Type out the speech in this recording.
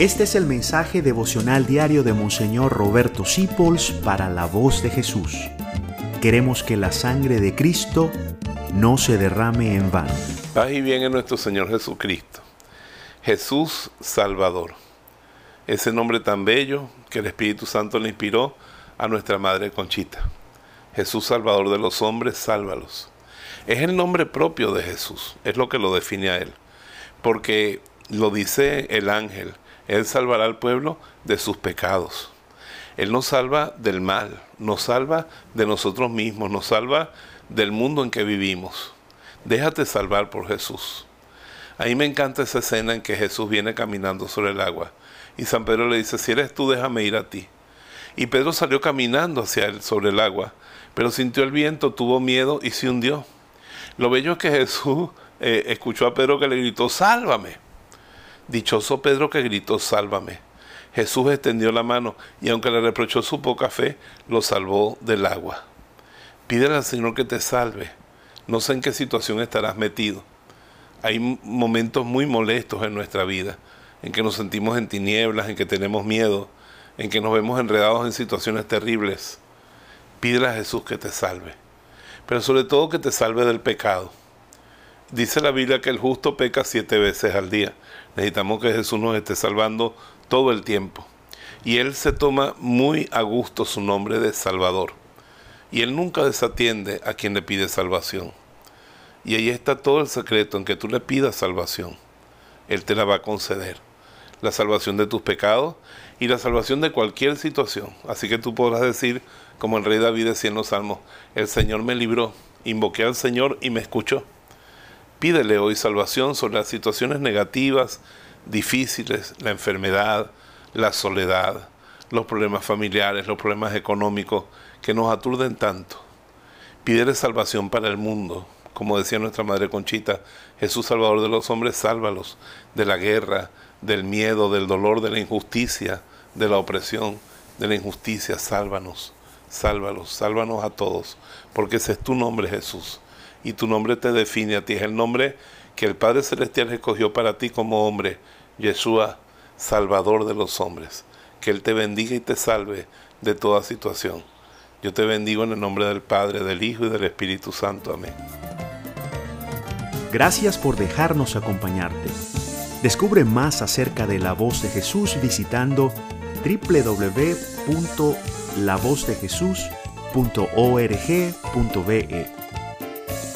Este es el mensaje devocional diario de Monseñor Roberto Sipols para la voz de Jesús. Queremos que la sangre de Cristo no se derrame en vano. Paz y bien en nuestro Señor Jesucristo. Jesús Salvador. Ese nombre tan bello que el Espíritu Santo le inspiró a nuestra Madre Conchita. Jesús Salvador de los hombres, sálvalos. Es el nombre propio de Jesús, es lo que lo define a Él. Porque lo dice el ángel, Él salvará al pueblo de sus pecados. Él nos salva del mal, nos salva de nosotros mismos, nos salva del mundo en que vivimos. Déjate salvar por Jesús. A mí me encanta esa escena en que Jesús viene caminando sobre el agua y San Pedro le dice, si eres tú, déjame ir a ti. Y Pedro salió caminando hacia él sobre el agua, pero sintió el viento, tuvo miedo y se hundió. Lo bello es que Jesús eh, escuchó a Pedro que le gritó, sálvame. Dichoso Pedro que gritó, sálvame. Jesús extendió la mano y aunque le reprochó su poca fe, lo salvó del agua. Pídele al Señor que te salve. No sé en qué situación estarás metido. Hay momentos muy molestos en nuestra vida, en que nos sentimos en tinieblas, en que tenemos miedo, en que nos vemos enredados en situaciones terribles. Pídele a Jesús que te salve, pero sobre todo que te salve del pecado. Dice la Biblia que el justo peca siete veces al día. Necesitamos que Jesús nos esté salvando todo el tiempo. Y Él se toma muy a gusto su nombre de Salvador. Y Él nunca desatiende a quien le pide salvación. Y ahí está todo el secreto en que tú le pidas salvación. Él te la va a conceder. La salvación de tus pecados y la salvación de cualquier situación. Así que tú podrás decir, como el rey David decía en los salmos, el Señor me libró, invoqué al Señor y me escuchó. Pídele hoy salvación sobre las situaciones negativas, difíciles, la enfermedad, la soledad, los problemas familiares, los problemas económicos que nos aturden tanto. Pídele salvación para el mundo. Como decía nuestra Madre Conchita, Jesús Salvador de los hombres, sálvalos de la guerra, del miedo, del dolor, de la injusticia, de la opresión, de la injusticia. Sálvanos, sálvalos, sálvanos a todos, porque ese es tu nombre, Jesús y tu nombre te define a ti. Es el nombre que el Padre Celestial escogió para ti como hombre, Yeshua, Salvador de los hombres. Que Él te bendiga y te salve de toda situación. Yo te bendigo en el nombre del Padre, del Hijo y del Espíritu Santo. Amén. Gracias por dejarnos acompañarte. Descubre más acerca de la voz de Jesús visitando www.lavozdejesús.org.be.